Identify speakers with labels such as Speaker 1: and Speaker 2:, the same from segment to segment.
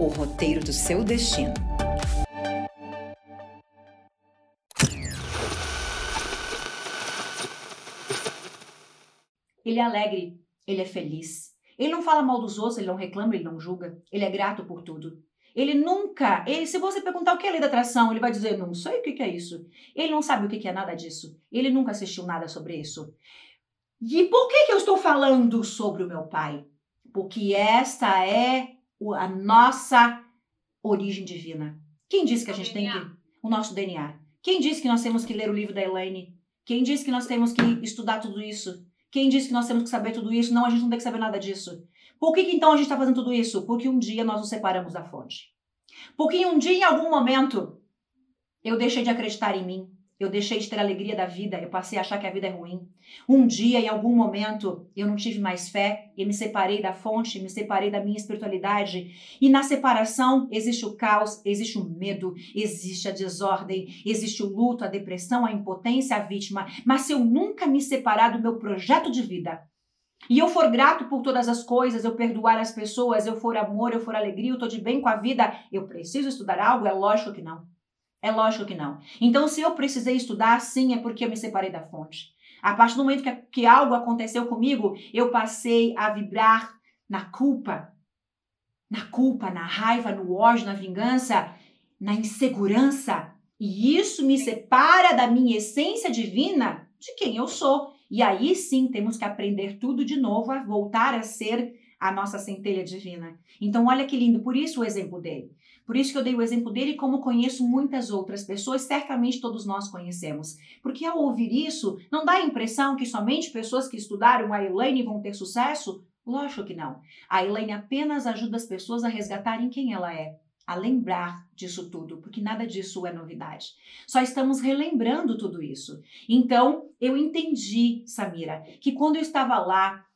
Speaker 1: o roteiro do seu destino.
Speaker 2: Ele é alegre, ele é feliz. Ele não fala mal dos outros, ele não reclama, ele não julga. Ele é grato por tudo. Ele nunca, ele, se você perguntar o que é lei da atração, ele vai dizer, não sei o que é isso. Ele não sabe o que é nada disso. Ele nunca assistiu nada sobre isso. E por que, que eu estou falando sobre o meu pai? Porque esta é a nossa origem divina. Quem disse que a gente tem que. O nosso DNA. Quem disse que nós temos que ler o livro da Elaine? Quem disse que nós temos que estudar tudo isso? Quem disse que nós temos que saber tudo isso? Não, a gente não tem que saber nada disso. Por que, que então a gente está fazendo tudo isso? Porque um dia nós nos separamos da fonte. Porque um dia, em algum momento, eu deixei de acreditar em mim. Eu deixei de ter a alegria da vida, eu passei a achar que a vida é ruim. Um dia, em algum momento, eu não tive mais fé e me separei da fonte, me separei da minha espiritualidade. E na separação existe o caos, existe o medo, existe a desordem, existe o luto, a depressão, a impotência, a vítima. Mas se eu nunca me separar do meu projeto de vida, e eu for grato por todas as coisas, eu perdoar as pessoas, eu for amor, eu for alegria, eu estou de bem com a vida, eu preciso estudar algo? É lógico que não. É lógico que não. Então, se eu precisei estudar, sim, é porque eu me separei da fonte. A partir do momento que, que algo aconteceu comigo, eu passei a vibrar na culpa. Na culpa, na raiva, no ódio, na vingança, na insegurança. E isso me separa da minha essência divina, de quem eu sou. E aí sim temos que aprender tudo de novo, a voltar a ser a nossa centelha divina. Então, olha que lindo, por isso o exemplo dele. Por isso que eu dei o exemplo dele, como conheço muitas outras pessoas, certamente todos nós conhecemos. Porque ao ouvir isso, não dá a impressão que somente pessoas que estudaram a Elaine vão ter sucesso? Lógico que não. A Elaine apenas ajuda as pessoas a resgatarem quem ela é, a lembrar disso tudo, porque nada disso é novidade. Só estamos relembrando tudo isso. Então, eu entendi, Samira, que quando eu estava lá,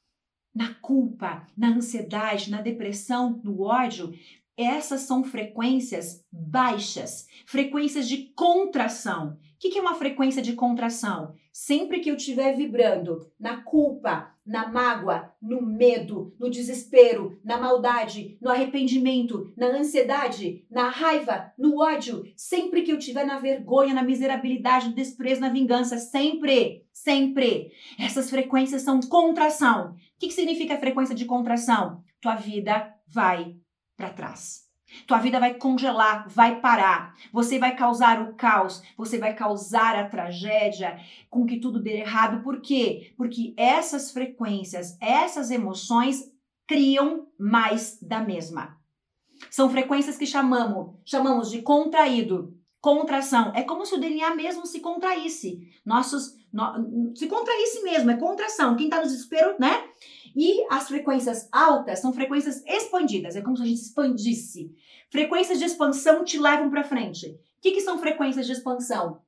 Speaker 2: na culpa, na ansiedade, na depressão, no ódio, essas são frequências baixas, frequências de contração. O que é uma frequência de contração? Sempre que eu estiver vibrando na culpa, na mágoa, no medo, no desespero, na maldade, no arrependimento, na ansiedade, na raiva, no ódio, sempre que eu estiver na vergonha, na miserabilidade, no desprezo, na vingança, sempre, sempre. Essas frequências são contração. O que significa frequência de contração? Tua vida vai para trás. Tua vida vai congelar, vai parar. Você vai causar o caos, você vai causar a tragédia, com que tudo dê errado. Por quê? Porque essas frequências, essas emoções criam mais da mesma. São frequências que chamamos, chamamos de contraído, contração. É como se o DNA mesmo se contraísse. Nossos, se contraísse mesmo, é contração. Quem está no desespero, né? E as frequências altas são frequências expandidas, é como se a gente expandisse. Frequências de expansão te levam para frente. O que, que são frequências de expansão?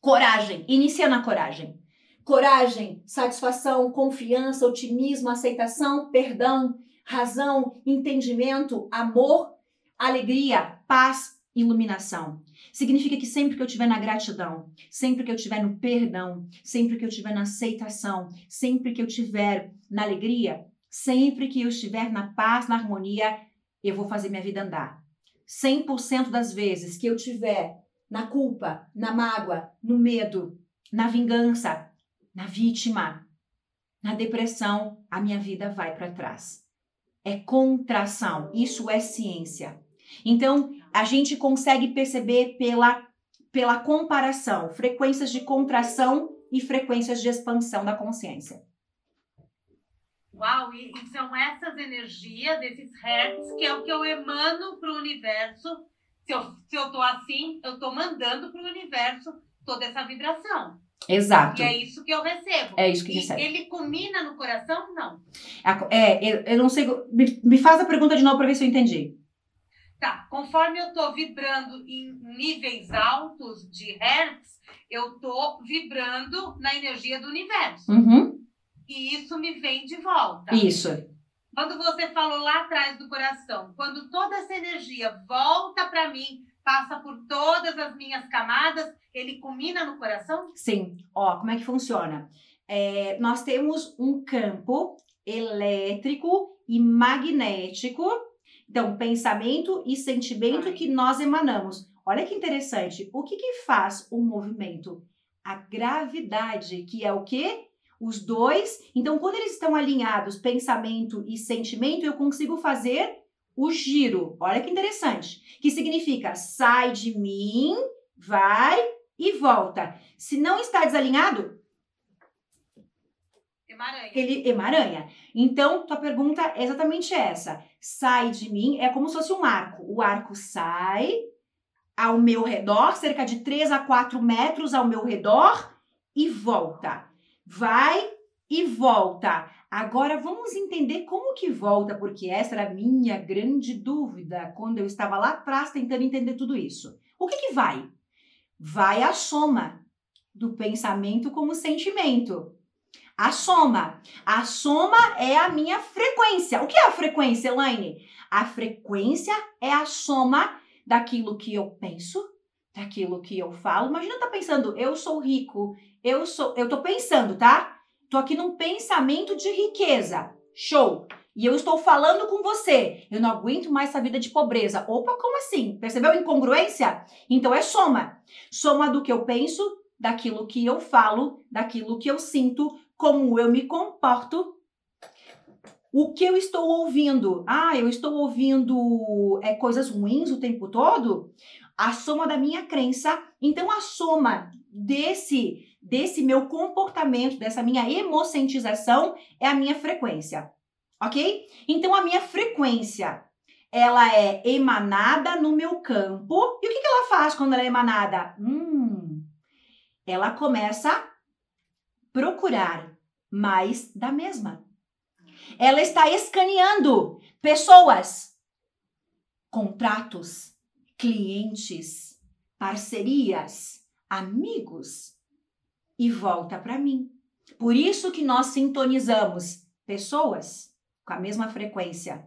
Speaker 2: Coragem, inicia na coragem. Coragem, satisfação, confiança, otimismo, aceitação, perdão, razão, entendimento, amor, alegria, paz, iluminação. Significa que sempre que eu estiver na gratidão, sempre que eu estiver no perdão, sempre que eu estiver na aceitação, sempre que eu estiver na alegria, sempre que eu estiver na paz, na harmonia, eu vou fazer minha vida andar. 100% das vezes que eu estiver na culpa, na mágoa, no medo, na vingança, na vítima, na depressão, a minha vida vai para trás. É contração, isso é ciência. Então, a gente consegue perceber pela, pela comparação frequências de contração e frequências de expansão da consciência.
Speaker 3: Uau, e, e são essas energias, esses hertz, que é o que eu emano para o universo. Se eu, se eu tô assim, eu tô mandando para o universo toda essa vibração.
Speaker 2: Exato.
Speaker 3: E é isso que eu recebo.
Speaker 2: É isso que
Speaker 3: e
Speaker 2: recebe.
Speaker 3: Ele culmina no coração? Não.
Speaker 2: É, eu, eu não sei. Me, me faz a pergunta de novo para ver se eu entendi.
Speaker 3: Tá, conforme eu estou vibrando em níveis altos de hertz, eu estou vibrando na energia do universo.
Speaker 2: Uhum.
Speaker 3: E isso me vem de volta.
Speaker 2: Isso.
Speaker 3: Quando você falou lá atrás do coração, quando toda essa energia volta para mim, passa por todas as minhas camadas, ele culmina no coração?
Speaker 2: Sim. Ó, como é que funciona? É, nós temos um campo elétrico e magnético. Então, pensamento e sentimento que nós emanamos. Olha que interessante. O que, que faz o movimento? A gravidade, que é o quê? Os dois. Então, quando eles estão alinhados, pensamento e sentimento, eu consigo fazer o giro. Olha que interessante. Que significa sai de mim, vai e volta. Se não está desalinhado,
Speaker 3: Emaranha.
Speaker 2: ele emaranha. Então, tua pergunta é exatamente essa. Sai de mim é como se fosse um arco. O arco sai ao meu redor, cerca de 3 a 4 metros ao meu redor e volta. Vai e volta. Agora vamos entender como que volta, porque essa era a minha grande dúvida quando eu estava lá atrás tentando entender tudo isso. O que que vai? Vai a soma do pensamento como sentimento. A soma. A soma é a minha frequência. O que é a frequência, Elaine? A frequência é a soma daquilo que eu penso, daquilo que eu falo. Imagina tá pensando, eu sou rico, eu sou, eu tô pensando, tá? Tô aqui num pensamento de riqueza. Show. E eu estou falando com você. Eu não aguento mais essa vida de pobreza. Opa, como assim? Percebeu a incongruência? Então é soma. Soma do que eu penso, daquilo que eu falo, daquilo que eu sinto, como eu me comporto. O que eu estou ouvindo? Ah, eu estou ouvindo é, coisas ruins o tempo todo? A soma da minha crença. Então, a soma desse, desse meu comportamento, dessa minha emocentização, é a minha frequência. Ok? Então, a minha frequência ela é emanada no meu campo. E o que, que ela faz quando ela é emanada? Hum, ela começa procurar mais da mesma. Ela está escaneando pessoas, contratos, clientes, parcerias, amigos e volta para mim. Por isso que nós sintonizamos pessoas com a mesma frequência.